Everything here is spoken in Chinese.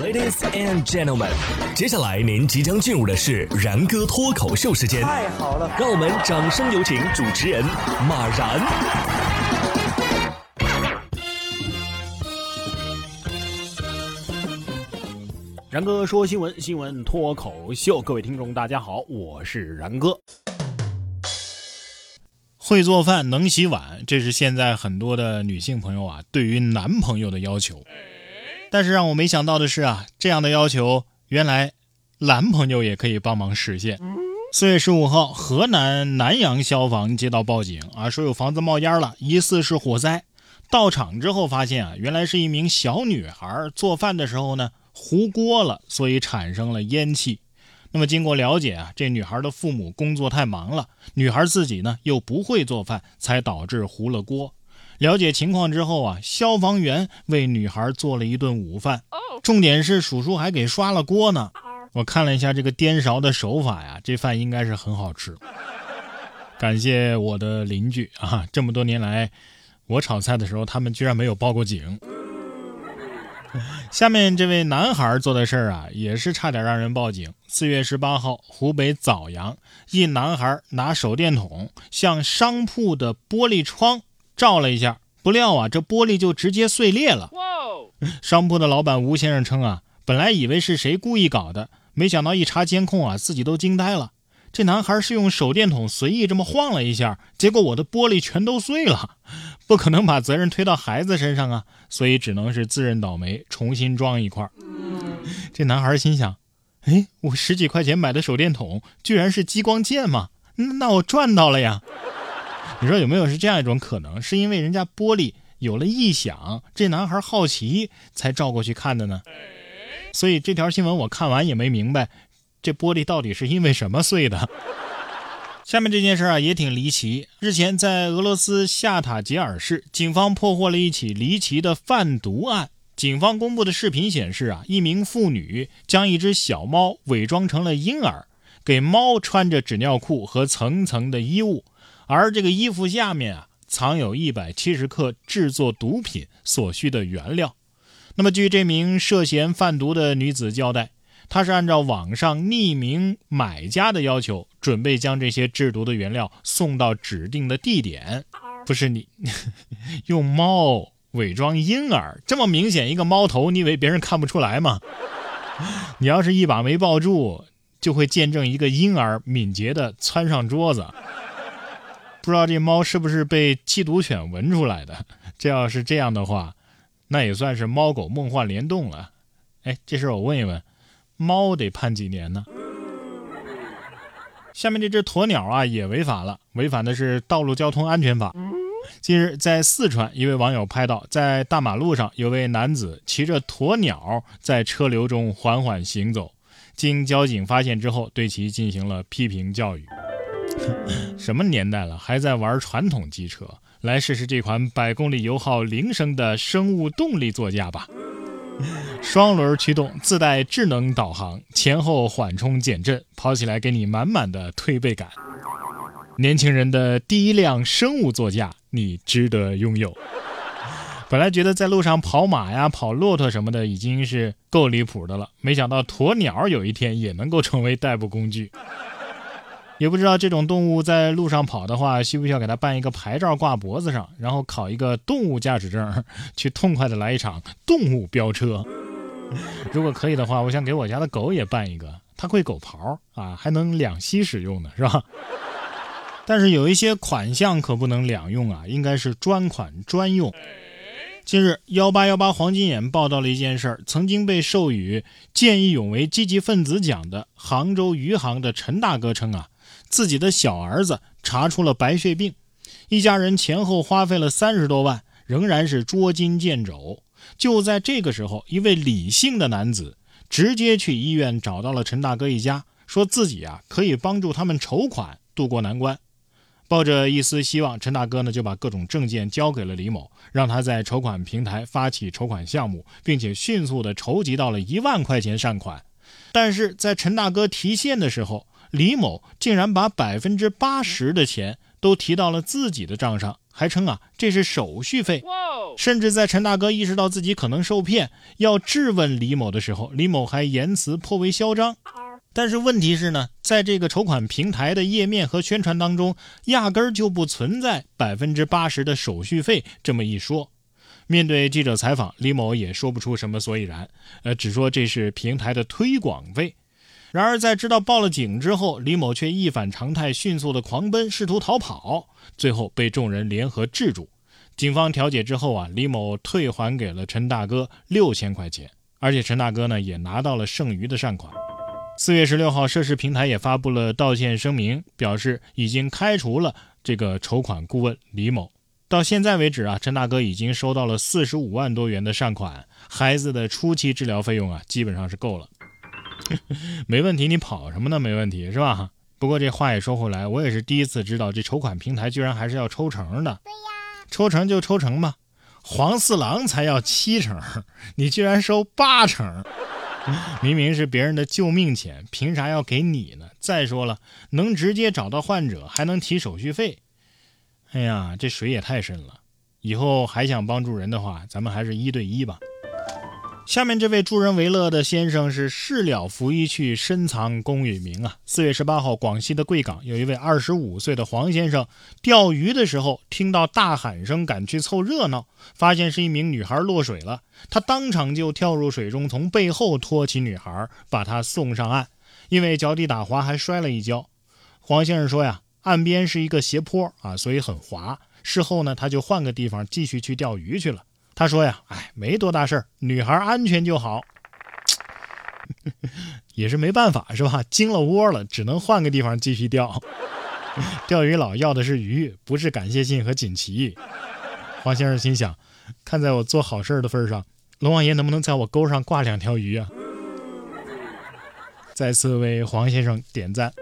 Ladies and gentlemen，接下来您即将进入的是然哥脱口秀时间。太好了，让我们掌声有请主持人马然。然哥说新闻，新闻脱口秀，各位听众大家好，我是然哥。会做饭，能洗碗，这是现在很多的女性朋友啊对于男朋友的要求。但是让我没想到的是啊，这样的要求原来男朋友也可以帮忙实现。四月十五号，河南南阳消防接到报警啊，说有房子冒烟了，疑似是火灾。到场之后发现啊，原来是一名小女孩做饭的时候呢糊锅了，所以产生了烟气。那么经过了解啊，这女孩的父母工作太忙了，女孩自己呢又不会做饭，才导致糊了锅。了解情况之后啊，消防员为女孩做了一顿午饭，重点是叔叔还给刷了锅呢。我看了一下这个颠勺的手法呀，这饭应该是很好吃。感谢我的邻居啊，这么多年来，我炒菜的时候他们居然没有报过警。下面这位男孩做的事儿啊，也是差点让人报警。四月十八号，湖北枣阳一男孩拿手电筒向商铺的玻璃窗照了一下，不料啊，这玻璃就直接碎裂了。商铺的老板吴先生称啊，本来以为是谁故意搞的，没想到一查监控啊，自己都惊呆了。这男孩是用手电筒随意这么晃了一下，结果我的玻璃全都碎了。不可能把责任推到孩子身上啊，所以只能是自认倒霉，重新装一块。这男孩心想：哎，我十几块钱买的手电筒，居然是激光剑吗？那我赚到了呀！你说有没有是这样一种可能？是因为人家玻璃有了异响，这男孩好奇才照过去看的呢？所以这条新闻我看完也没明白。这玻璃到底是因为什么碎的？下面这件事啊也挺离奇。日前，在俄罗斯夏塔杰尔市，警方破获了一起离奇的贩毒案。警方公布的视频显示啊，一名妇女将一只小猫伪装成了婴儿，给猫穿着纸尿裤和层层的衣物，而这个衣服下面啊藏有一百七十克制作毒品所需的原料。那么，据这名涉嫌贩毒的女子交代。她是按照网上匿名买家的要求，准备将这些制毒的原料送到指定的地点。不是你 用猫伪装婴儿，这么明显一个猫头，你以为别人看不出来吗？你要是一把没抱住，就会见证一个婴儿敏捷的窜上桌子。不知道这猫是不是被缉毒犬闻出来的？这要是这样的话，那也算是猫狗梦幻联动了。哎，这事我问一问。猫得判几年呢？下面这只鸵鸟啊也违法了，违反的是道路交通安全法。近日，在四川，一位网友拍到，在大马路上有位男子骑着鸵鸟在车流中缓缓行走，经交警发现之后，对其进行了批评教育。什么年代了，还在玩传统机车？来试试这款百公里油耗零升的生物动力座驾吧。双轮驱动，自带智能导航，前后缓冲减震，跑起来给你满满的推背感。年轻人的第一辆生物座驾，你值得拥有。本来觉得在路上跑马呀、跑骆驼什么的已经是够离谱的了，没想到鸵鸟有一天也能够成为代步工具。也不知道这种动物在路上跑的话，需不需要给它办一个牌照挂脖子上，然后考一个动物驾驶证，去痛快的来一场动物飙车。如果可以的话，我想给我家的狗也办一个，它会狗刨啊，还能两栖使用呢，是吧？但是有一些款项可不能两用啊，应该是专款专用。近日，幺八幺八黄金眼报道了一件事儿：曾经被授予见义勇为积极分子奖的杭州余杭的陈大哥称啊。自己的小儿子查出了白血病，一家人前后花费了三十多万，仍然是捉襟见肘。就在这个时候，一位李姓的男子直接去医院找到了陈大哥一家，说自己啊可以帮助他们筹款渡过难关。抱着一丝希望，陈大哥呢就把各种证件交给了李某，让他在筹款平台发起筹款项目，并且迅速的筹集到了一万块钱善款。但是在陈大哥提现的时候，李某竟然把百分之八十的钱都提到了自己的账上，还称啊这是手续费。甚至在陈大哥意识到自己可能受骗，要质问李某的时候，李某还言辞颇为嚣张。但是问题是呢，在这个筹款平台的页面和宣传当中，压根儿就不存在百分之八十的手续费这么一说。面对记者采访，李某也说不出什么所以然，呃，只说这是平台的推广费。然而在知道报了警之后，李某却一反常态，迅速的狂奔，试图逃跑，最后被众人联合制住。警方调解之后啊，李某退还给了陈大哥六千块钱，而且陈大哥呢也拿到了剩余的善款。四月十六号，涉事平台也发布了道歉声明，表示已经开除了这个筹款顾问李某。到现在为止啊，陈大哥已经收到了四十五万多元的善款，孩子的初期治疗费用啊，基本上是够了。没问题，你跑什么呢？没问题是吧？不过这话也说回来，我也是第一次知道这筹款平台居然还是要抽成的。对呀，抽成就抽成吧，黄四郎才要七成，你居然收八成，明明是别人的救命钱，凭啥要给你呢？再说了，能直接找到患者，还能提手续费。哎呀，这水也太深了！以后还想帮助人的话，咱们还是一对一吧。下面这位助人为乐的先生是事了拂衣去，深藏功与名啊。四月十八号，广西的贵港有一位二十五岁的黄先生钓鱼的时候，听到大喊声，赶去凑热闹，发现是一名女孩落水了，他当场就跳入水中，从背后托起女孩，把她送上岸。因为脚底打滑，还摔了一跤。黄先生说呀。岸边是一个斜坡啊，所以很滑。事后呢，他就换个地方继续去钓鱼去了。他说呀，哎，没多大事儿，女孩安全就好。也是没办法是吧？惊了窝了，只能换个地方继续钓。钓鱼佬要的是鱼，不是感谢信和锦旗。黄先生心想，看在我做好事的份上，龙王爷能不能在我钩上挂两条鱼啊？再次为黄先生点赞。